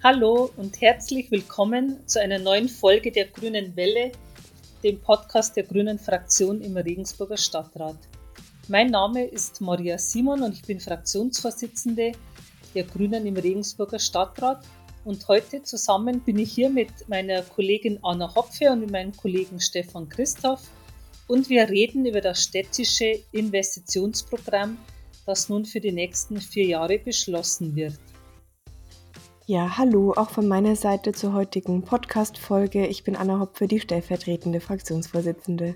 Hallo und herzlich willkommen zu einer neuen Folge der Grünen Welle, dem Podcast der Grünen Fraktion im Regensburger Stadtrat. Mein Name ist Maria Simon und ich bin Fraktionsvorsitzende der Grünen im Regensburger Stadtrat. Und heute zusammen bin ich hier mit meiner Kollegin Anna Hopfe und mit meinem Kollegen Stefan Christoph und wir reden über das städtische Investitionsprogramm, das nun für die nächsten vier Jahre beschlossen wird. Ja, hallo, auch von meiner Seite zur heutigen Podcast-Folge. Ich bin Anna Hopfe, die stellvertretende Fraktionsvorsitzende.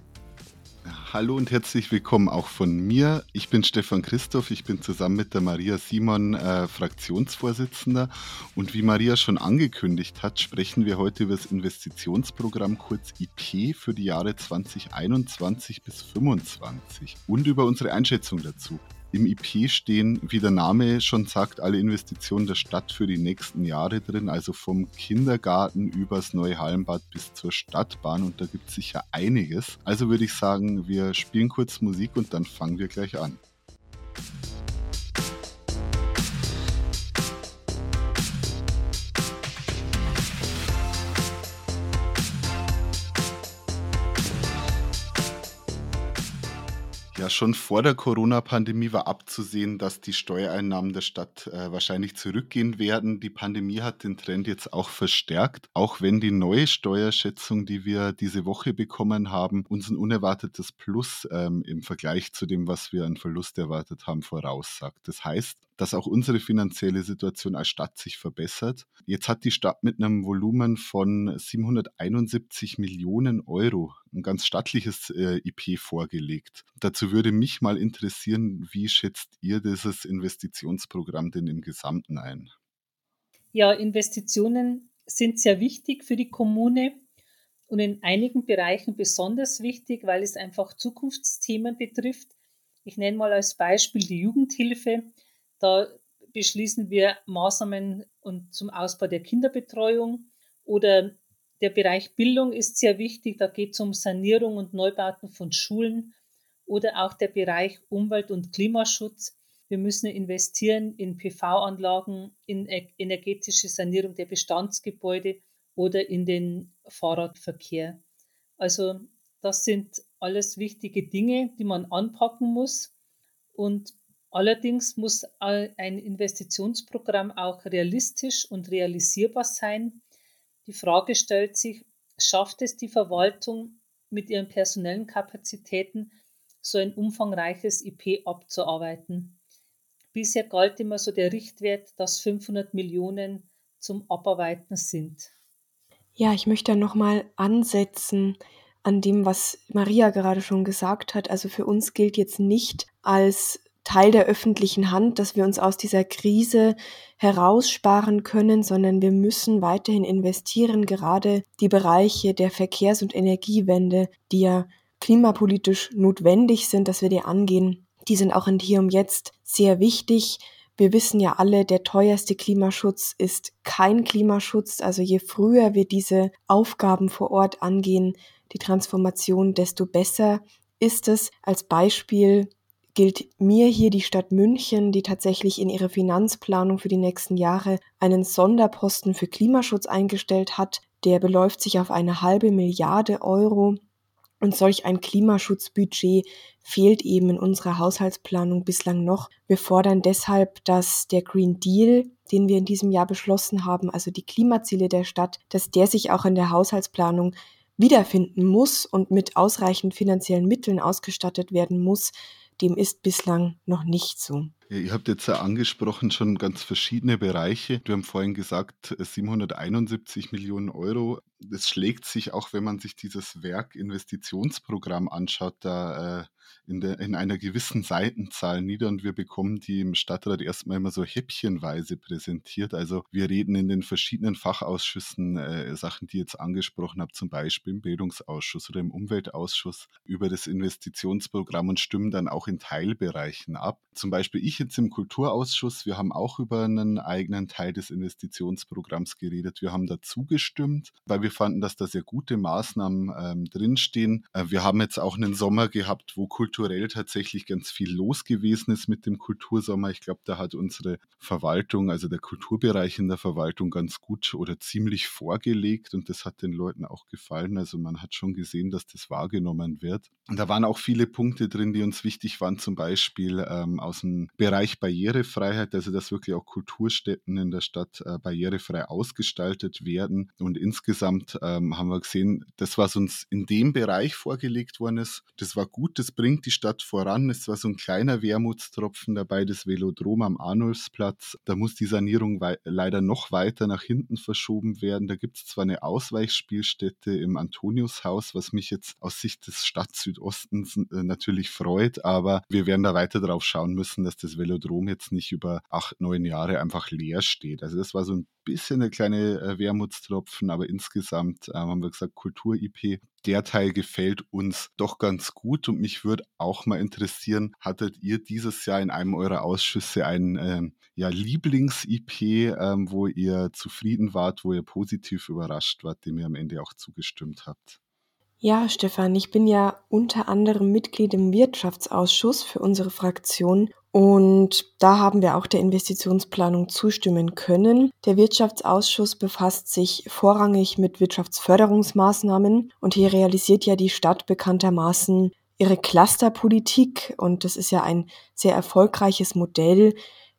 Hallo und herzlich willkommen auch von mir. Ich bin Stefan Christoph, ich bin zusammen mit der Maria Simon äh, Fraktionsvorsitzender und wie Maria schon angekündigt hat, sprechen wir heute über das Investitionsprogramm kurz IP für die Jahre 2021 bis 2025 und über unsere Einschätzung dazu. Im IP stehen, wie der Name schon sagt, alle Investitionen der Stadt für die nächsten Jahre drin, also vom Kindergarten übers neue Hallenbad bis zur Stadtbahn und da gibt es sicher einiges. Also würde ich sagen, wir spielen kurz Musik und dann fangen wir gleich an. Schon vor der Corona-Pandemie war abzusehen, dass die Steuereinnahmen der Stadt äh, wahrscheinlich zurückgehen werden. Die Pandemie hat den Trend jetzt auch verstärkt, auch wenn die neue Steuerschätzung, die wir diese Woche bekommen haben, uns ein unerwartetes Plus ähm, im Vergleich zu dem, was wir an Verlust erwartet haben, voraussagt. Das heißt, dass auch unsere finanzielle Situation als Stadt sich verbessert. Jetzt hat die Stadt mit einem Volumen von 771 Millionen Euro ein ganz stattliches äh, IP vorgelegt. Dazu würde mich mal interessieren, wie schätzt ihr dieses Investitionsprogramm denn im Gesamten ein? Ja, Investitionen sind sehr wichtig für die Kommune und in einigen Bereichen besonders wichtig, weil es einfach Zukunftsthemen betrifft. Ich nenne mal als Beispiel die Jugendhilfe. Da beschließen wir Maßnahmen und zum Ausbau der Kinderbetreuung oder der Bereich Bildung ist sehr wichtig. Da geht es um Sanierung und Neubauten von Schulen oder auch der Bereich Umwelt- und Klimaschutz. Wir müssen investieren in PV-Anlagen, in e-, energetische Sanierung der Bestandsgebäude oder in den Fahrradverkehr. Also das sind alles wichtige Dinge, die man anpacken muss. Und Allerdings muss ein Investitionsprogramm auch realistisch und realisierbar sein. Die Frage stellt sich, schafft es die Verwaltung mit ihren personellen Kapazitäten, so ein umfangreiches IP abzuarbeiten? Bisher galt immer so der Richtwert, dass 500 Millionen zum Abarbeiten sind. Ja, ich möchte nochmal ansetzen an dem, was Maria gerade schon gesagt hat. Also für uns gilt jetzt nicht als Teil der öffentlichen Hand, dass wir uns aus dieser Krise heraussparen können, sondern wir müssen weiterhin investieren, gerade die Bereiche der Verkehrs- und Energiewende, die ja klimapolitisch notwendig sind, dass wir die angehen. Die sind auch in Hier und Jetzt sehr wichtig. Wir wissen ja alle, der teuerste Klimaschutz ist kein Klimaschutz. Also je früher wir diese Aufgaben vor Ort angehen, die Transformation, desto besser ist es. Als Beispiel gilt mir hier die Stadt München, die tatsächlich in ihrer Finanzplanung für die nächsten Jahre einen Sonderposten für Klimaschutz eingestellt hat. Der beläuft sich auf eine halbe Milliarde Euro. Und solch ein Klimaschutzbudget fehlt eben in unserer Haushaltsplanung bislang noch. Wir fordern deshalb, dass der Green Deal, den wir in diesem Jahr beschlossen haben, also die Klimaziele der Stadt, dass der sich auch in der Haushaltsplanung wiederfinden muss und mit ausreichend finanziellen Mitteln ausgestattet werden muss, dem ist bislang noch nicht so. Ihr habt jetzt ja angesprochen schon ganz verschiedene Bereiche. Wir haben vorhin gesagt 771 Millionen Euro. Das schlägt sich auch, wenn man sich dieses Werk-Investitionsprogramm anschaut, da äh, in, der, in einer gewissen Seitenzahl nieder und wir bekommen die im Stadtrat erstmal immer so häppchenweise präsentiert. Also wir reden in den verschiedenen Fachausschüssen äh, Sachen, die ihr jetzt angesprochen habt, zum Beispiel im Bildungsausschuss oder im Umweltausschuss über das Investitionsprogramm und stimmen dann auch in Teilbereichen ab. Zum Beispiel ich jetzt im Kulturausschuss, wir haben auch über einen eigenen Teil des Investitionsprogramms geredet. Wir haben dazu gestimmt, weil wir fanden, dass da sehr gute Maßnahmen ähm, drinstehen. Äh, wir haben jetzt auch einen Sommer gehabt, wo kulturell tatsächlich ganz viel los gewesen ist mit dem Kultursommer. Ich glaube, da hat unsere Verwaltung, also der Kulturbereich in der Verwaltung ganz gut oder ziemlich vorgelegt und das hat den Leuten auch gefallen. Also man hat schon gesehen, dass das wahrgenommen wird. Und da waren auch viele Punkte drin, die uns wichtig waren, zum Beispiel ähm, aus dem Bereich Barrierefreiheit, also dass wirklich auch Kulturstätten in der Stadt äh, barrierefrei ausgestaltet werden. Und insgesamt ähm, haben wir gesehen, das, was uns in dem Bereich vorgelegt worden ist, das war gut, das bringt die Stadt voran. Es war so ein kleiner Wermutstropfen dabei, das Velodrom am Arnulfsplatz. Da muss die Sanierung leider noch weiter nach hinten verschoben werden. Da gibt es zwar eine Ausweichspielstätte im Antoniushaus, was mich jetzt aus Sicht des Stadt Südostens äh, natürlich freut, aber wir werden da weiter drauf schauen müssen, dass das Velodrom jetzt nicht über acht, neun Jahre einfach leer steht. Also das war so ein bisschen eine kleine äh, Wermutstropfen, aber insgesamt äh, haben wir gesagt, Kultur-IP, der Teil gefällt uns doch ganz gut und mich würde auch mal interessieren, hattet ihr dieses Jahr in einem eurer Ausschüsse ein ähm, ja, Lieblings-IP, ähm, wo ihr zufrieden wart, wo ihr positiv überrascht wart, dem ihr am Ende auch zugestimmt habt? Ja, Stefan, ich bin ja unter anderem Mitglied im Wirtschaftsausschuss für unsere Fraktion und da haben wir auch der Investitionsplanung zustimmen können. Der Wirtschaftsausschuss befasst sich vorrangig mit Wirtschaftsförderungsmaßnahmen und hier realisiert ja die Stadt bekanntermaßen ihre Clusterpolitik und das ist ja ein sehr erfolgreiches Modell.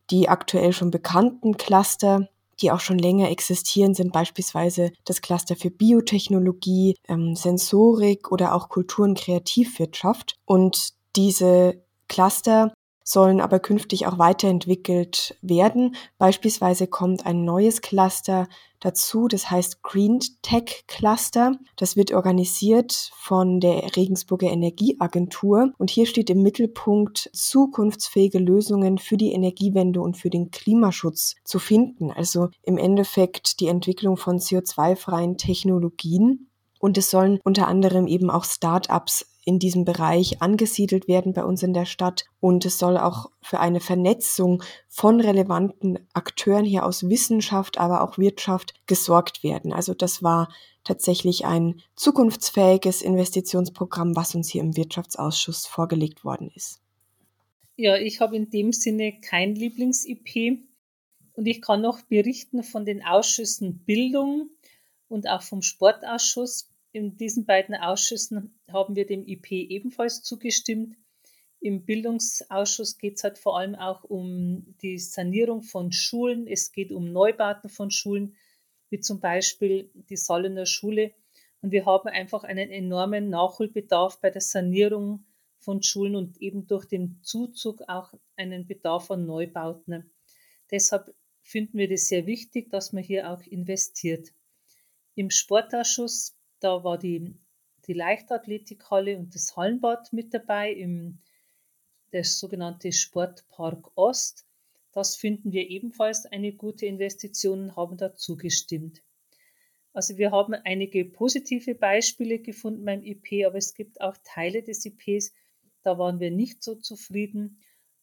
Die aktuell schon bekannten Cluster die auch schon länger existieren, sind beispielsweise das Cluster für Biotechnologie, ähm, Sensorik oder auch Kultur- und Kreativwirtschaft. Und diese Cluster sollen aber künftig auch weiterentwickelt werden. Beispielsweise kommt ein neues Cluster dazu, das heißt Green Tech Cluster. Das wird organisiert von der Regensburger Energieagentur und hier steht im Mittelpunkt, zukunftsfähige Lösungen für die Energiewende und für den Klimaschutz zu finden. Also im Endeffekt die Entwicklung von CO2-freien Technologien. Und es sollen unter anderem eben auch Start-ups in diesem Bereich angesiedelt werden bei uns in der Stadt. Und es soll auch für eine Vernetzung von relevanten Akteuren hier aus Wissenschaft, aber auch Wirtschaft gesorgt werden. Also das war tatsächlich ein zukunftsfähiges Investitionsprogramm, was uns hier im Wirtschaftsausschuss vorgelegt worden ist. Ja, ich habe in dem Sinne kein Lieblings-IP und ich kann noch berichten von den Ausschüssen Bildung und auch vom Sportausschuss. In diesen beiden Ausschüssen haben wir dem IP ebenfalls zugestimmt. Im Bildungsausschuss geht es halt vor allem auch um die Sanierung von Schulen. Es geht um Neubauten von Schulen, wie zum Beispiel die Sallener Schule. Und wir haben einfach einen enormen Nachholbedarf bei der Sanierung von Schulen und eben durch den Zuzug auch einen Bedarf an Neubauten. Deshalb finden wir das sehr wichtig, dass man hier auch investiert. Im Sportausschuss da war die, die Leichtathletikhalle und das Hallenbad mit dabei im der sogenannte Sportpark Ost. Das finden wir ebenfalls eine gute Investition und haben dazu gestimmt. Also wir haben einige positive Beispiele gefunden beim IP, aber es gibt auch Teile des IPs, da waren wir nicht so zufrieden.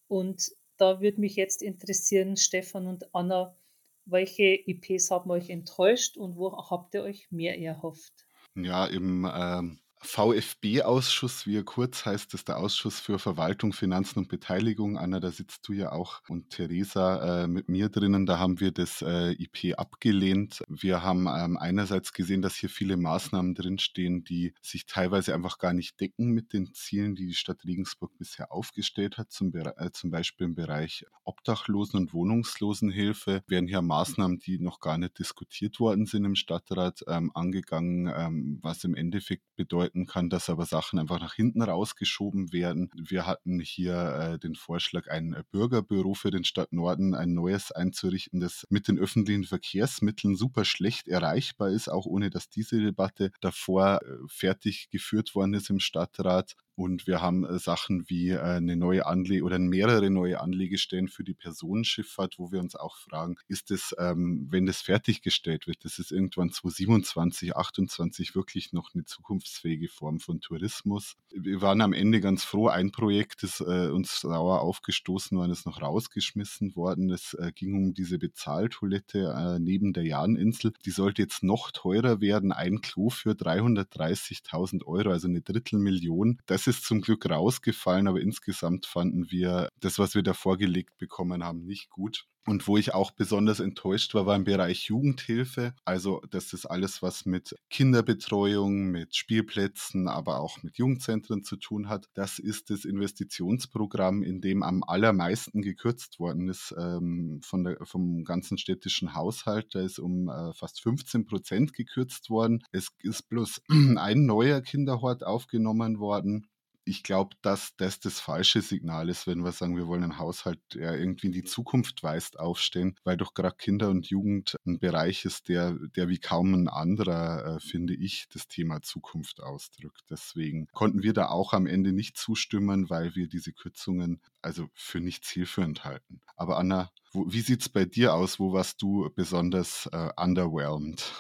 Und da würde mich jetzt interessieren, Stefan und Anna, welche IPs haben euch enttäuscht und wo habt ihr euch mehr erhofft? Ja, im ähm, VfB-Ausschuss, wie er kurz heißt, ist der Ausschuss für Verwaltung, Finanzen und Beteiligung. Anna, da sitzt du ja auch und Theresa äh, mit mir drinnen. Da haben wir das äh, IP abgelehnt. Wir haben ähm, einerseits gesehen, dass hier viele Maßnahmen drinstehen, die sich teilweise einfach gar nicht decken mit den Zielen, die die Stadt Regensburg bisher aufgestellt hat. Zum, äh, zum Beispiel im Bereich Obdachlosen- und Wohnungslosenhilfe werden hier Maßnahmen, die noch gar nicht diskutiert worden sind im Stadtrat, ähm, angegangen, ähm, was im Endeffekt bedeutet, bedeuten kann, dass aber Sachen einfach nach hinten rausgeschoben werden. Wir hatten hier äh, den Vorschlag, ein äh, Bürgerbüro für den Stadt Norden, ein neues einzurichten, das mit den öffentlichen Verkehrsmitteln super schlecht erreichbar ist, auch ohne dass diese Debatte davor äh, fertig geführt worden ist im Stadtrat. Und wir haben äh, Sachen wie äh, eine neue Anlege oder mehrere neue Anlegestellen für die Personenschifffahrt, wo wir uns auch fragen, ist es, ähm, wenn das fertiggestellt wird, das ist irgendwann 2027, 28 wirklich noch eine zukunftsfähige Form von Tourismus. Wir waren am Ende ganz froh, ein Projekt ist äh, uns sauer aufgestoßen, weil es noch rausgeschmissen worden. Es äh, ging um diese Bezahltoilette äh, neben der Jahninsel. Die sollte jetzt noch teurer werden. Ein Klo für 330.000 Euro, also eine Drittelmillion. Das ist zum Glück rausgefallen, aber insgesamt fanden wir das, was wir da vorgelegt bekommen haben, nicht gut. Und wo ich auch besonders enttäuscht war, war im Bereich Jugendhilfe. Also das ist alles, was mit Kinderbetreuung, mit Spielplätzen, aber auch mit Jugendzentren zu tun hat. Das ist das Investitionsprogramm, in dem am allermeisten gekürzt worden ist ähm, von der, vom ganzen städtischen Haushalt. Da ist um äh, fast 15 Prozent gekürzt worden. Es ist bloß ein neuer Kinderhort aufgenommen worden ich glaube, dass das das falsche Signal ist, wenn wir sagen, wir wollen einen Haushalt, der irgendwie in die Zukunft weist, aufstehen, weil doch gerade Kinder und Jugend ein Bereich ist, der, der wie kaum ein anderer, äh, finde ich, das Thema Zukunft ausdrückt. Deswegen konnten wir da auch am Ende nicht zustimmen, weil wir diese Kürzungen also für nicht zielführend halten. Aber Anna, wo, wie sieht es bei dir aus? Wo warst du besonders äh, underwhelmed?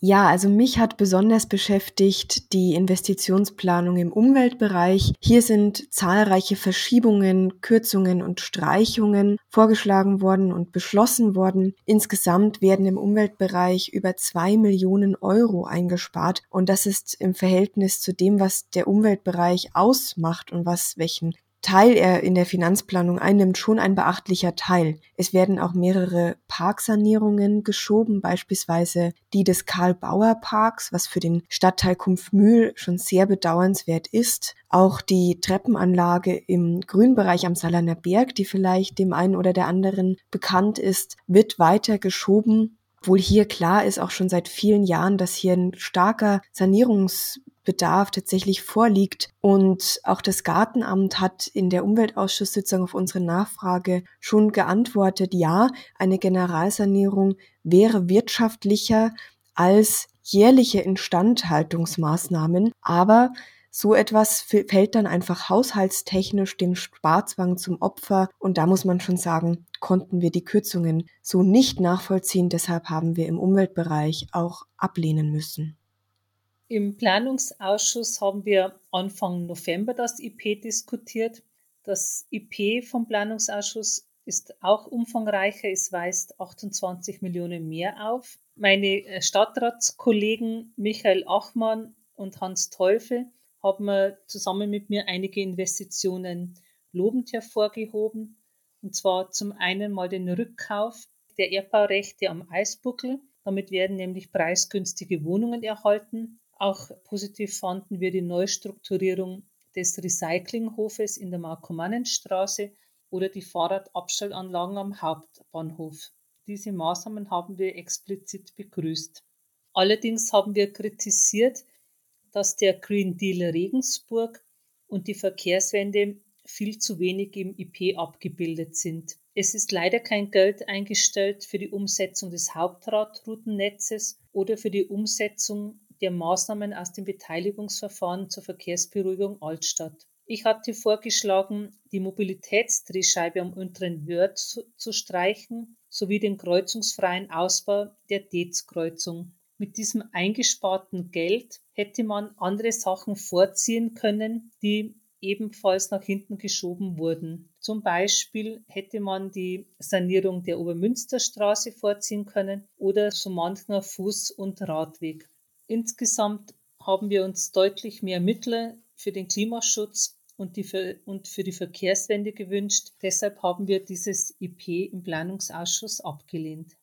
Ja, also mich hat besonders beschäftigt die Investitionsplanung im Umweltbereich. Hier sind zahlreiche Verschiebungen, Kürzungen und Streichungen vorgeschlagen worden und beschlossen worden. Insgesamt werden im Umweltbereich über zwei Millionen Euro eingespart und das ist im Verhältnis zu dem, was der Umweltbereich ausmacht und was welchen Teil er in der Finanzplanung einnimmt, schon ein beachtlicher Teil. Es werden auch mehrere Parksanierungen geschoben, beispielsweise die des Karl-Bauer-Parks, was für den Stadtteil Kumpfmühl schon sehr bedauernswert ist. Auch die Treppenanlage im Grünbereich am Salaner Berg, die vielleicht dem einen oder der anderen bekannt ist, wird weiter geschoben obwohl hier klar ist auch schon seit vielen Jahren, dass hier ein starker Sanierungs Bedarf tatsächlich vorliegt. Und auch das Gartenamt hat in der Umweltausschusssitzung auf unsere Nachfrage schon geantwortet, ja, eine Generalsanierung wäre wirtschaftlicher als jährliche Instandhaltungsmaßnahmen, aber so etwas fällt dann einfach haushaltstechnisch dem Sparzwang zum Opfer und da muss man schon sagen, konnten wir die Kürzungen so nicht nachvollziehen, deshalb haben wir im Umweltbereich auch ablehnen müssen. Im Planungsausschuss haben wir Anfang November das IP diskutiert. Das IP vom Planungsausschuss ist auch umfangreicher. Es weist 28 Millionen mehr auf. Meine äh, Stadtratskollegen Michael Achmann und Hans Teufel haben zusammen mit mir einige Investitionen lobend hervorgehoben. Und zwar zum einen mal den Rückkauf der Erdbaurechte am Eisbuckel. Damit werden nämlich preisgünstige Wohnungen erhalten. Auch positiv fanden wir die Neustrukturierung des Recyclinghofes in der Markomannenstraße oder die Fahrradabstellanlagen am Hauptbahnhof. Diese Maßnahmen haben wir explizit begrüßt. Allerdings haben wir kritisiert, dass der Green Deal Regensburg und die Verkehrswende viel zu wenig im IP abgebildet sind. Es ist leider kein Geld eingestellt für die Umsetzung des Hauptradroutennetzes oder für die Umsetzung der Maßnahmen aus dem Beteiligungsverfahren zur Verkehrsberuhigung Altstadt. Ich hatte vorgeschlagen, die Mobilitätsdrehscheibe am unteren Wörth zu, zu streichen sowie den kreuzungsfreien Ausbau der Detz-Kreuzung. Mit diesem eingesparten Geld hätte man andere Sachen vorziehen können, die ebenfalls nach hinten geschoben wurden. Zum Beispiel hätte man die Sanierung der Obermünsterstraße vorziehen können oder so mancher Fuß- und Radweg. Insgesamt haben wir uns deutlich mehr Mittel für den Klimaschutz und, die, und für die Verkehrswende gewünscht. Deshalb haben wir dieses IP im Planungsausschuss abgelehnt.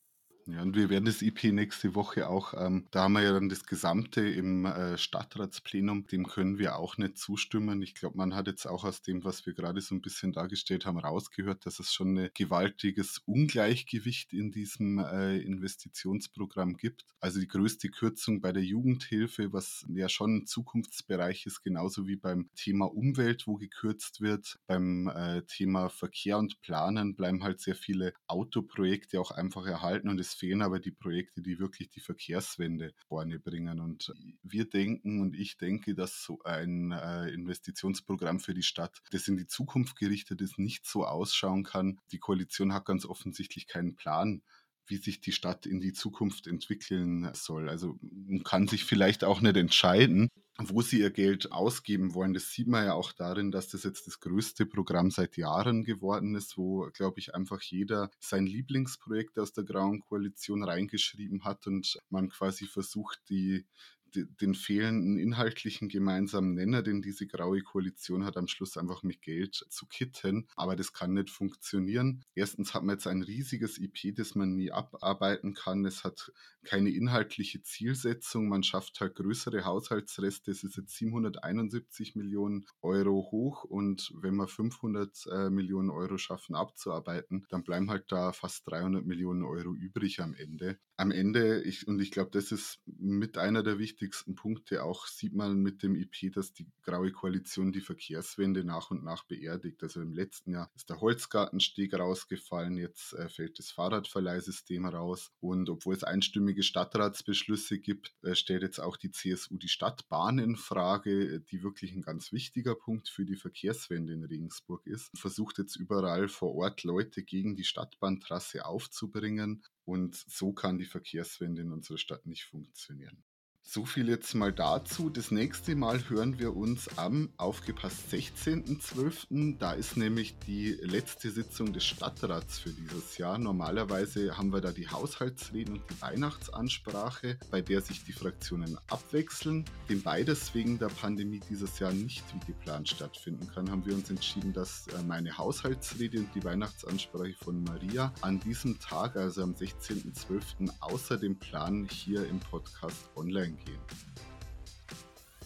Ja, und wir werden das IP nächste Woche auch, ähm, da haben wir ja dann das Gesamte im äh, Stadtratsplenum, dem können wir auch nicht zustimmen. Ich glaube, man hat jetzt auch aus dem, was wir gerade so ein bisschen dargestellt haben, rausgehört, dass es schon ein gewaltiges Ungleichgewicht in diesem äh, Investitionsprogramm gibt. Also die größte Kürzung bei der Jugendhilfe, was ja schon ein Zukunftsbereich ist, genauso wie beim Thema Umwelt, wo gekürzt wird. Beim äh, Thema Verkehr und Planen bleiben halt sehr viele Autoprojekte auch einfach erhalten und es fehlen aber die Projekte, die wirklich die Verkehrswende vorne bringen. Und wir denken und ich denke, dass so ein äh, Investitionsprogramm für die Stadt, das in die Zukunft gerichtet ist, nicht so ausschauen kann. Die Koalition hat ganz offensichtlich keinen Plan wie sich die Stadt in die Zukunft entwickeln soll. Also man kann sich vielleicht auch nicht entscheiden, wo sie ihr Geld ausgeben wollen. Das sieht man ja auch darin, dass das jetzt das größte Programm seit Jahren geworden ist, wo, glaube ich, einfach jeder sein Lieblingsprojekt aus der Grauen Koalition reingeschrieben hat und man quasi versucht, die den fehlenden inhaltlichen gemeinsamen Nenner, den diese graue Koalition hat, am Schluss einfach mit Geld zu kitten. Aber das kann nicht funktionieren. Erstens hat man jetzt ein riesiges IP, das man nie abarbeiten kann. Es hat keine inhaltliche Zielsetzung. Man schafft halt größere Haushaltsreste. Es ist jetzt 771 Millionen Euro hoch und wenn wir 500 äh, Millionen Euro schaffen abzuarbeiten, dann bleiben halt da fast 300 Millionen Euro übrig am Ende. Am Ende, ich, und ich glaube, das ist mit einer der wichtigsten wichtigsten Punkte. Auch sieht man mit dem IP, dass die Graue Koalition die Verkehrswende nach und nach beerdigt. Also im letzten Jahr ist der Holzgartensteg rausgefallen, jetzt äh, fällt das Fahrradverleihsystem raus. Und obwohl es einstimmige Stadtratsbeschlüsse gibt, äh, stellt jetzt auch die CSU die Stadtbahn in Frage, die wirklich ein ganz wichtiger Punkt für die Verkehrswende in Regensburg ist. Versucht jetzt überall vor Ort Leute gegen die Stadtbahntrasse aufzubringen. Und so kann die Verkehrswende in unserer Stadt nicht funktionieren. So viel jetzt mal dazu. Das nächste Mal hören wir uns am aufgepasst 16.12. Da ist nämlich die letzte Sitzung des Stadtrats für dieses Jahr. Normalerweise haben wir da die Haushaltsreden und die Weihnachtsansprache, bei der sich die Fraktionen abwechseln. Dem beides wegen der Pandemie dieses Jahr nicht wie geplant stattfinden kann, haben wir uns entschieden, dass äh, meine Haushaltsrede und die Weihnachtsansprache von Maria an diesem Tag, also am 16.12. außer dem Plan hier im Podcast online gehen.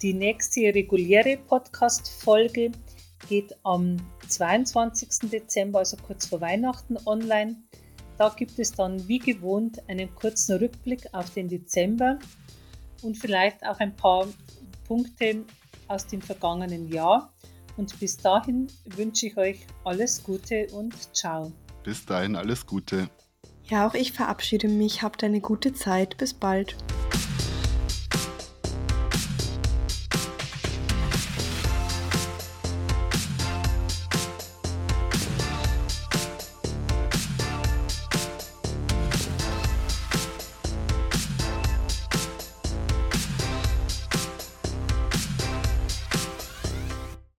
Die nächste reguläre Podcast-Folge geht am 22. Dezember, also kurz vor Weihnachten, online. Da gibt es dann wie gewohnt einen kurzen Rückblick auf den Dezember und vielleicht auch ein paar Punkte aus dem vergangenen Jahr. Und bis dahin wünsche ich euch alles Gute und ciao. Bis dahin alles Gute. Ja, auch ich verabschiede mich. Habt eine gute Zeit. Bis bald.